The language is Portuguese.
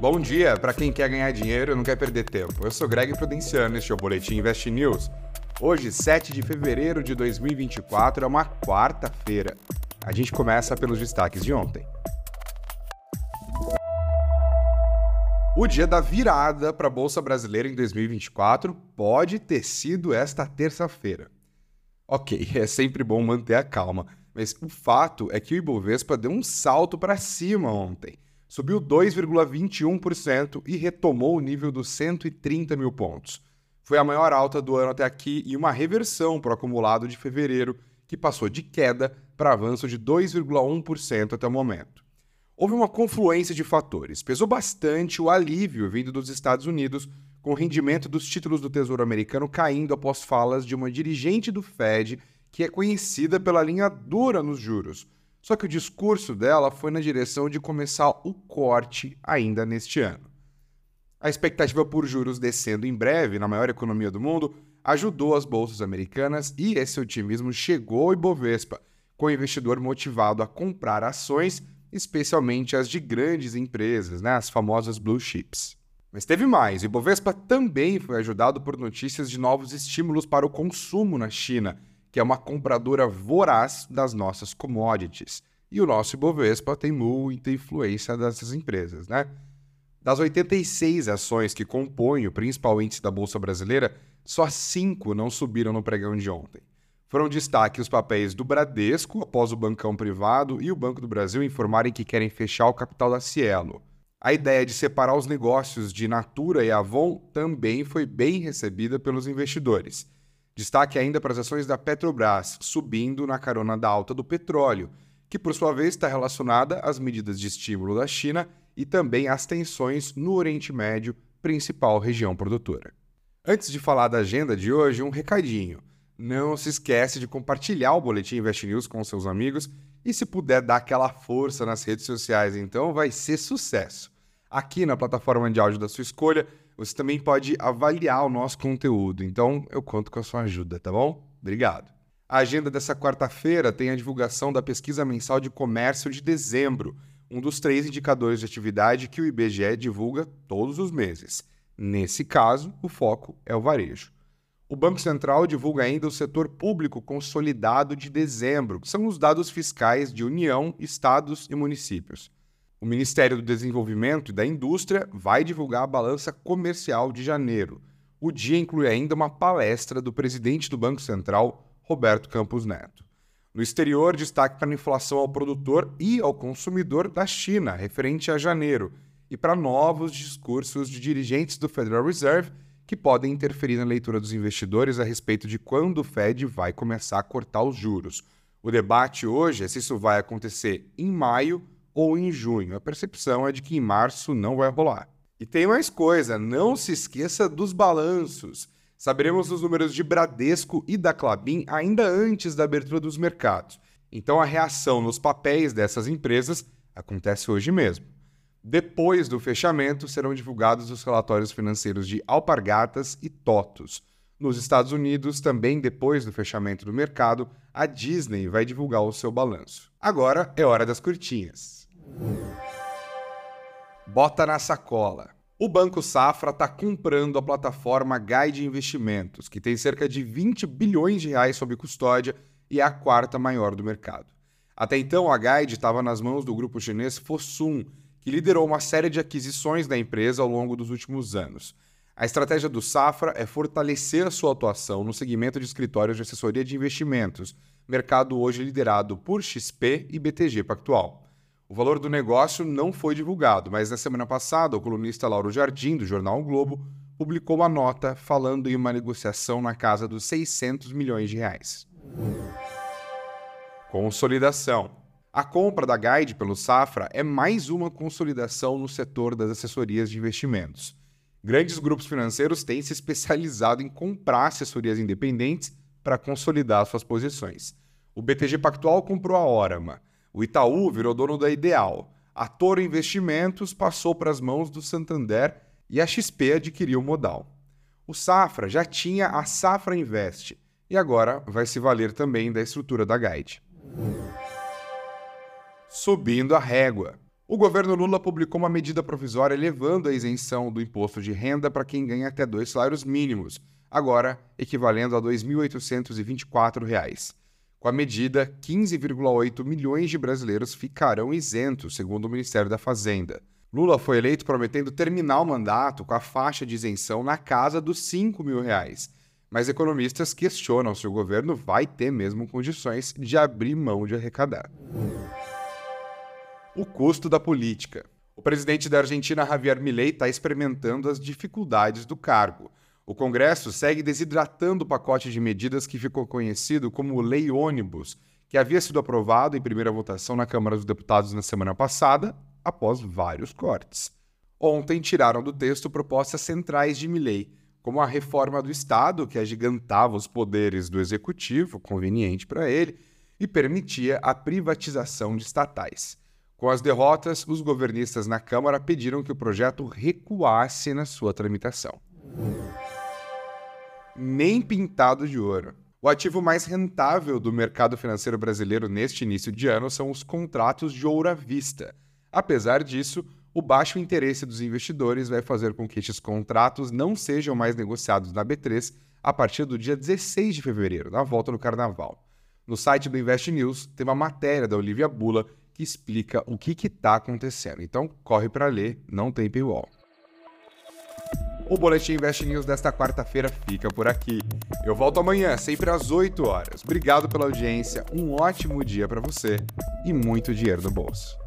Bom dia para quem quer ganhar dinheiro e não quer perder tempo. Eu sou Greg Prudenciano, este é o Boletim Invest News. Hoje, 7 de fevereiro de 2024, é uma quarta-feira. A gente começa pelos destaques de ontem. O dia da virada para a Bolsa Brasileira em 2024 pode ter sido esta terça-feira. Ok, é sempre bom manter a calma, mas o fato é que o Ibovespa deu um salto para cima ontem subiu 2,21% e retomou o nível dos 130 mil pontos. Foi a maior alta do ano até aqui e uma reversão para o acumulado de fevereiro, que passou de queda para avanço de 2,1% até o momento. Houve uma confluência de fatores. Pesou bastante o alívio vindo dos Estados Unidos, com o rendimento dos títulos do Tesouro Americano caindo após falas de uma dirigente do Fed que é conhecida pela linha dura nos juros só que o discurso dela foi na direção de começar o corte ainda neste ano. A expectativa por juros descendo em breve na maior economia do mundo ajudou as bolsas americanas e esse otimismo chegou ao Ibovespa, com o investidor motivado a comprar ações, especialmente as de grandes empresas, né, as famosas blue chips. Mas teve mais. O Ibovespa também foi ajudado por notícias de novos estímulos para o consumo na China que é uma compradora voraz das nossas commodities. E o nosso Ibovespa tem muita influência dessas empresas, né? Das 86 ações que compõem o principal índice da Bolsa Brasileira, só cinco não subiram no pregão de ontem. Foram destaque os papéis do Bradesco, após o bancão privado e o Banco do Brasil informarem que querem fechar o capital da Cielo. A ideia de separar os negócios de Natura e Avon também foi bem recebida pelos investidores. Destaque ainda para as ações da Petrobras, subindo na carona da alta do petróleo, que por sua vez está relacionada às medidas de estímulo da China e também às tensões no Oriente Médio, principal região produtora. Antes de falar da agenda de hoje, um recadinho. Não se esquece de compartilhar o Boletim Invest News com seus amigos e se puder dar aquela força nas redes sociais, então vai ser sucesso. Aqui na plataforma de áudio da sua escolha, você também pode avaliar o nosso conteúdo. Então, eu conto com a sua ajuda, tá bom? Obrigado. A agenda dessa quarta-feira tem a divulgação da pesquisa mensal de comércio de dezembro, um dos três indicadores de atividade que o IBGE divulga todos os meses. Nesse caso, o foco é o varejo. O Banco Central divulga ainda o setor público consolidado de dezembro, que são os dados fiscais de União, estados e municípios. O Ministério do Desenvolvimento e da Indústria vai divulgar a balança comercial de janeiro. O dia inclui ainda uma palestra do presidente do Banco Central, Roberto Campos Neto. No exterior, destaque para a inflação ao produtor e ao consumidor da China, referente a janeiro, e para novos discursos de dirigentes do Federal Reserve que podem interferir na leitura dos investidores a respeito de quando o Fed vai começar a cortar os juros. O debate hoje é se isso vai acontecer em maio ou em junho. A percepção é de que em março não vai rolar. E tem mais coisa, não se esqueça dos balanços. Saberemos os números de Bradesco e da Clabin ainda antes da abertura dos mercados. Então a reação nos papéis dessas empresas acontece hoje mesmo. Depois do fechamento, serão divulgados os relatórios financeiros de Alpargatas e Totos. Nos Estados Unidos, também depois do fechamento do mercado, a Disney vai divulgar o seu balanço. Agora é hora das curtinhas. Bota na sacola. O Banco Safra está comprando a plataforma Guide Investimentos, que tem cerca de 20 bilhões de reais sob custódia e é a quarta maior do mercado. Até então, a Guide estava nas mãos do grupo chinês Fosun, que liderou uma série de aquisições da empresa ao longo dos últimos anos. A estratégia do Safra é fortalecer a sua atuação no segmento de escritórios de assessoria de investimentos, mercado hoje liderado por XP e BTG Pactual. O valor do negócio não foi divulgado, mas na semana passada, o colunista Lauro Jardim, do jornal o Globo, publicou uma nota falando em uma negociação na casa dos 600 milhões de reais. Consolidação. A compra da Guide pelo Safra é mais uma consolidação no setor das assessorias de investimentos. Grandes grupos financeiros têm se especializado em comprar assessorias independentes para consolidar suas posições. O BTG Pactual comprou a Orama. O Itaú virou dono da Ideal. A Toro Investimentos passou para as mãos do Santander e a XP adquiriu o Modal. O Safra já tinha a Safra Invest e agora vai se valer também da estrutura da Guide. Subindo a régua. O governo Lula publicou uma medida provisória elevando a isenção do imposto de renda para quem ganha até dois salários mínimos, agora equivalendo a R$ 2.824. Com a medida, 15,8 milhões de brasileiros ficarão isentos, segundo o Ministério da Fazenda. Lula foi eleito prometendo terminar o mandato com a faixa de isenção na casa dos 5 mil reais. Mas economistas questionam se o governo vai ter mesmo condições de abrir mão de arrecadar. O custo da política. O presidente da Argentina, Javier Milei, está experimentando as dificuldades do cargo. O Congresso segue desidratando o pacote de medidas que ficou conhecido como Lei Ônibus, que havia sido aprovado em primeira votação na Câmara dos Deputados na semana passada, após vários cortes. Ontem tiraram do texto propostas centrais de Milei, como a reforma do Estado, que agigantava os poderes do executivo, conveniente para ele, e permitia a privatização de estatais. Com as derrotas, os governistas na Câmara pediram que o projeto recuasse na sua tramitação. Nem pintado de ouro. O ativo mais rentável do mercado financeiro brasileiro neste início de ano são os contratos de ouro à vista. Apesar disso, o baixo interesse dos investidores vai fazer com que estes contratos não sejam mais negociados na B3 a partir do dia 16 de fevereiro, na volta do carnaval. No site do Invest News tem uma matéria da Olivia Bula que explica o que está acontecendo. Então, corre para ler, não tem paywall. O Boletim Invest News desta quarta-feira fica por aqui. Eu volto amanhã, sempre às 8 horas. Obrigado pela audiência, um ótimo dia para você e muito dinheiro no bolso.